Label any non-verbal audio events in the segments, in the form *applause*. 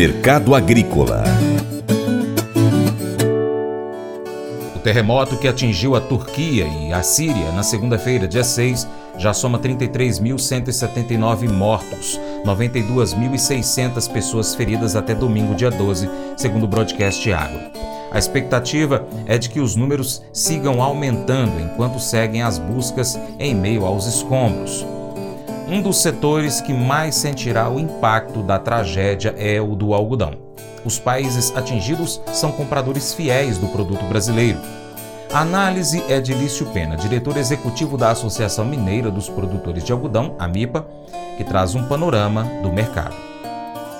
Mercado Agrícola. O terremoto que atingiu a Turquia e a Síria na segunda-feira, dia 6, já soma 33.179 mortos, 92.600 pessoas feridas até domingo, dia 12, segundo o Broadcast Agro. A expectativa é de que os números sigam aumentando enquanto seguem as buscas em meio aos escombros. Um dos setores que mais sentirá o impacto da tragédia é o do algodão. Os países atingidos são compradores fiéis do produto brasileiro. A análise é de Lício Pena, diretor executivo da Associação Mineira dos Produtores de Algodão, AMIPA, que traz um panorama do mercado.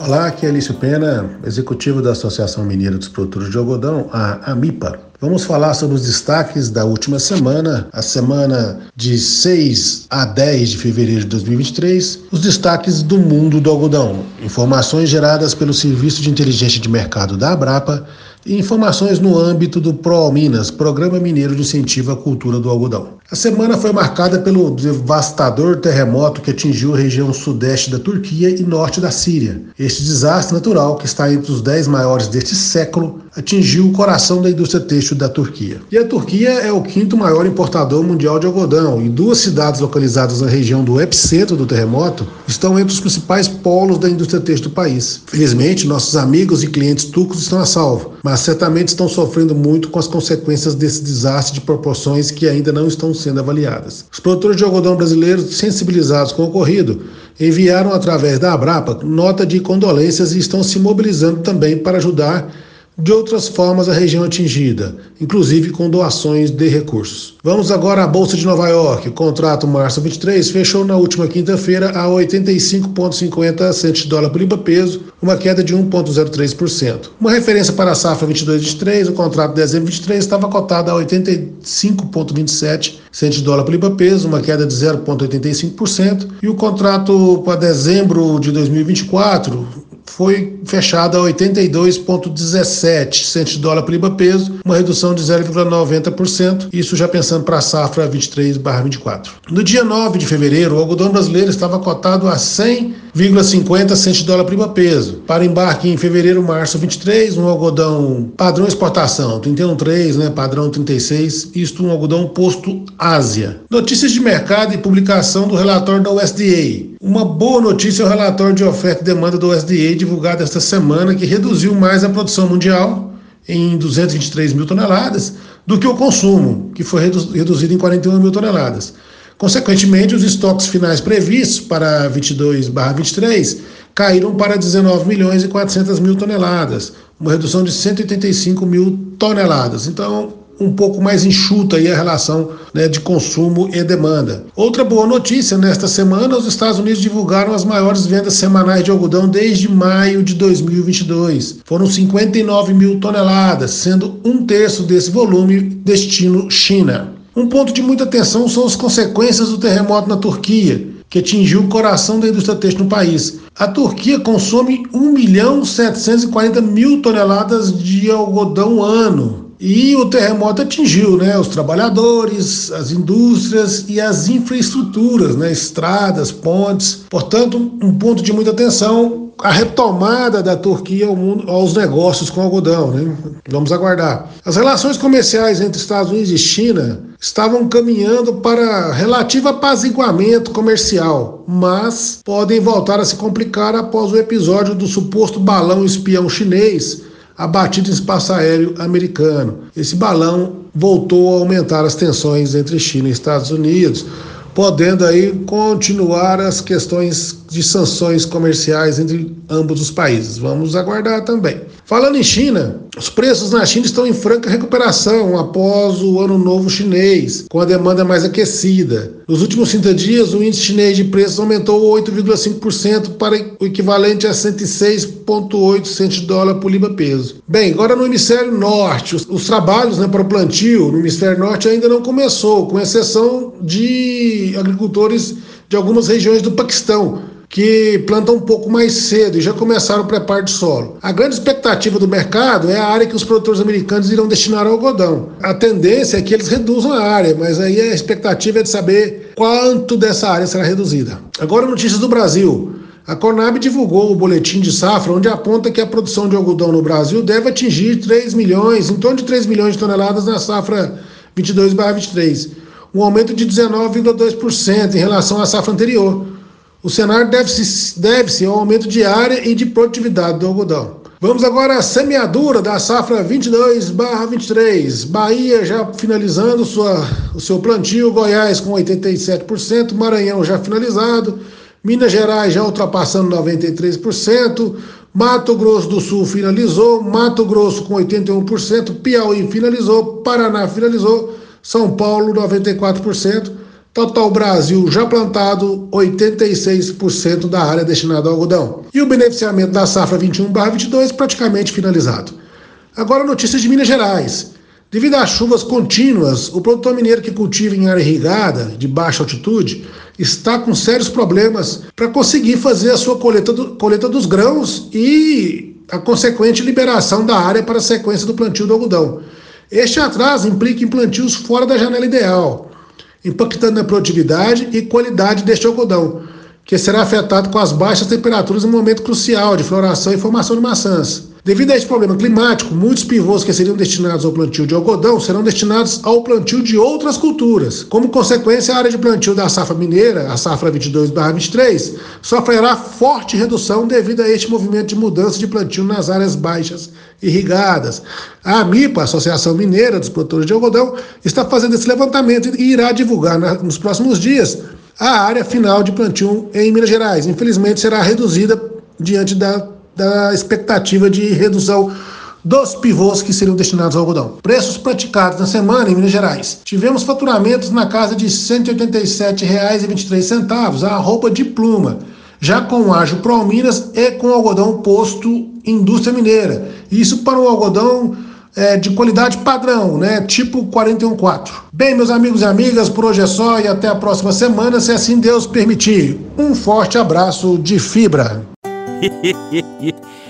Olá, aqui é Lício Pena, executivo da Associação Mineira dos Produtores de Algodão, a AMIPA. Vamos falar sobre os destaques da última semana, a semana de 6 a 10 de fevereiro de 2023, os destaques do mundo do algodão, informações geradas pelo Serviço de Inteligência de Mercado da Abrapa informações no âmbito do ProAlminas, Programa Mineiro de Incentivo à Cultura do Algodão. A semana foi marcada pelo devastador terremoto que atingiu a região sudeste da Turquia e norte da Síria. Este desastre natural, que está entre os 10 maiores deste século, atingiu o coração da indústria têxtil da Turquia. E a Turquia é o quinto maior importador mundial de algodão, e duas cidades localizadas na região do epicentro do terremoto estão entre os principais polos da indústria têxtil do país. Felizmente, nossos amigos e clientes turcos estão a salvo, mas certamente estão sofrendo muito com as consequências desse desastre de proporções que ainda não estão sendo avaliadas. Os produtores de algodão brasileiros, sensibilizados com o ocorrido, enviaram através da Abrapa nota de condolências e estão se mobilizando também para ajudar de outras formas a região atingida, inclusive com doações de recursos. Vamos agora à Bolsa de Nova York. O contrato março 23 fechou na última quinta-feira a 85,50 centos de dólar por libra peso, uma queda de 1,03%. Uma referência para a safra 22-23, o contrato de dezembro 23 estava cotado a 85,27 centos de dólar por libra peso, uma queda de 0,85%, e o contrato para dezembro de 2024 foi fechada a 82,17 centos de dólar por libra peso, uma redução de 0,90%, isso já pensando para a safra 23/24. No dia 9 de fevereiro, o algodão brasileiro estava cotado a 100,50 centos de dólar por libra peso. Para embarque em fevereiro, março 23, um algodão padrão exportação 31,3, né, padrão 36, isto um algodão posto Ásia. Notícias de mercado e publicação do relatório da USDA. Uma boa notícia é o relatório de oferta e demanda do USDA divulgado esta semana, que reduziu mais a produção mundial em 223 mil toneladas do que o consumo, que foi reduzido em 41 mil toneladas. Consequentemente, os estoques finais previstos para 22/23 caíram para 19 milhões e 400 mil toneladas, uma redução de 185 mil toneladas. Então, um pouco mais enxuta aí a relação né, de consumo e demanda. Outra boa notícia, nesta semana os Estados Unidos divulgaram as maiores vendas semanais de algodão desde maio de 2022. Foram 59 mil toneladas, sendo um terço desse volume destino China. Um ponto de muita atenção são as consequências do terremoto na Turquia, que atingiu o coração da indústria têxtil no país. A Turquia consome 1 milhão 740 mil toneladas de algodão ano, e o terremoto atingiu né, os trabalhadores, as indústrias e as infraestruturas, né, estradas, pontes. Portanto, um ponto de muita atenção a retomada da Turquia ao mundo, aos negócios com algodão. Né? Vamos aguardar. As relações comerciais entre Estados Unidos e China estavam caminhando para relativo apaziguamento comercial, mas podem voltar a se complicar após o episódio do suposto balão espião chinês abatido em espaço aéreo americano. Esse balão voltou a aumentar as tensões entre China e Estados Unidos, podendo aí continuar as questões de sanções comerciais entre ambos os países. Vamos aguardar também. Falando em China, os preços na China estão em franca recuperação após o ano novo chinês, com a demanda mais aquecida. Nos últimos 30 dias, o índice chinês de preços aumentou 8,5% para o equivalente a 106,8 centos de dólar por libra peso. Bem, agora no hemisfério norte, os, os trabalhos né, para o plantio no hemisfério norte ainda não começou, com exceção de agricultores de algumas regiões do Paquistão, que plantam um pouco mais cedo e já começaram o preparo de solo. A grande expectativa do mercado é a área que os produtores americanos irão destinar ao algodão. A tendência é que eles reduzam a área, mas aí a expectativa é de saber quanto dessa área será reduzida. Agora, notícias do Brasil. A Conab divulgou o boletim de safra, onde aponta que a produção de algodão no Brasil deve atingir 3 milhões, em torno de 3 milhões de toneladas na safra 22/23, um aumento de 19,2% em relação à safra anterior. O cenário deve-se deve ao aumento de área e de produtividade do algodão. Vamos agora à semeadura da safra 22/23. Bahia já finalizando sua, o seu plantio, Goiás com 87%, Maranhão já finalizado, Minas Gerais já ultrapassando 93%, Mato Grosso do Sul finalizou, Mato Grosso com 81%, Piauí finalizou, Paraná finalizou, São Paulo 94%. Total Brasil já plantado 86% da área destinada ao algodão. E o beneficiamento da safra 21/22 praticamente finalizado. Agora notícias de Minas Gerais. Devido às chuvas contínuas, o produtor mineiro que cultiva em área irrigada, de baixa altitude, está com sérios problemas para conseguir fazer a sua colheita, do, colheita dos grãos e a consequente liberação da área para a sequência do plantio do algodão. Este atraso implica em plantios fora da janela ideal, impactando na produtividade e qualidade deste algodão, que será afetado com as baixas temperaturas em um momento crucial de floração e formação de maçãs. Devido a esse problema climático, muitos pivôs que seriam destinados ao plantio de algodão serão destinados ao plantio de outras culturas. Como consequência, a área de plantio da safra mineira, a safra 22/23, sofrerá forte redução devido a este movimento de mudança de plantio nas áreas baixas irrigadas. A AMIPA, Associação Mineira dos Produtores de Algodão, está fazendo esse levantamento e irá divulgar nos próximos dias a área final de plantio em Minas Gerais. Infelizmente, será reduzida diante da da expectativa de redução dos pivôs que seriam destinados ao algodão. Preços praticados na semana em Minas Gerais. Tivemos faturamentos na casa de R$ 187,23 a roupa de pluma, já com ágio Pro Minas e com algodão posto indústria mineira. Isso para o algodão é, de qualidade padrão, né? Tipo 414. Bem, meus amigos e amigas, por hoje é só e até a próxima semana, se assim Deus permitir. Um forte abraço de fibra. Хе-хе-хе. *laughs*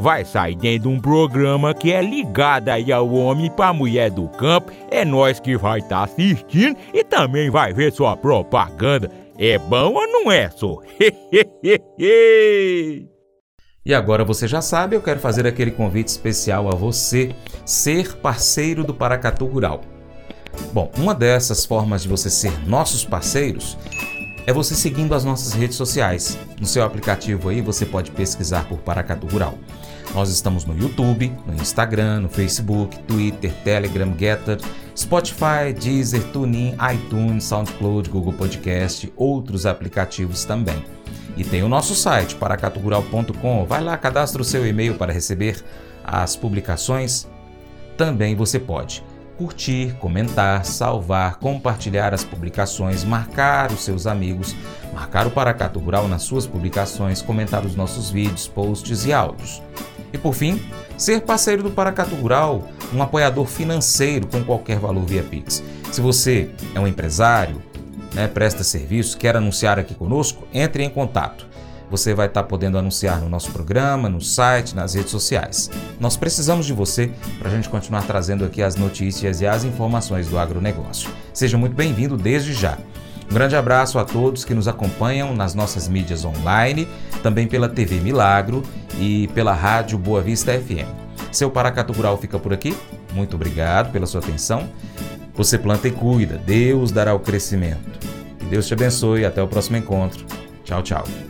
vai sair dentro de um programa que é ligado aí ao homem para mulher do campo. É nós que vai estar tá assistindo e também vai ver sua propaganda. É bom ou não é, só? *laughs* e agora você já sabe, eu quero fazer aquele convite especial a você ser parceiro do Paracatu Rural. Bom, uma dessas formas de você ser nossos parceiros é você seguindo as nossas redes sociais. No seu aplicativo aí você pode pesquisar por Paracatu Rural. Nós estamos no YouTube, no Instagram, no Facebook, Twitter, Telegram, Getter, Spotify, Deezer, TuneIn, iTunes, SoundCloud, Google Podcast, outros aplicativos também. E tem o nosso site, paracaturural.com. Vai lá, cadastre o seu e-mail para receber as publicações. Também você pode curtir, comentar, salvar, compartilhar as publicações, marcar os seus amigos, marcar o Paracato Rural nas suas publicações, comentar os nossos vídeos, posts e áudios. E por fim, ser parceiro do Paracato Rural, um apoiador financeiro com qualquer valor via Pix. Se você é um empresário, né, presta serviço, quer anunciar aqui conosco, entre em contato. Você vai estar podendo anunciar no nosso programa, no site, nas redes sociais. Nós precisamos de você para a gente continuar trazendo aqui as notícias e as informações do agronegócio. Seja muito bem-vindo desde já. Um grande abraço a todos que nos acompanham nas nossas mídias online, também pela TV Milagro e pela Rádio Boa Vista FM. Seu Paracato Rural fica por aqui. Muito obrigado pela sua atenção. Você planta e cuida, Deus dará o crescimento. Que Deus te abençoe até o próximo encontro. Tchau, tchau.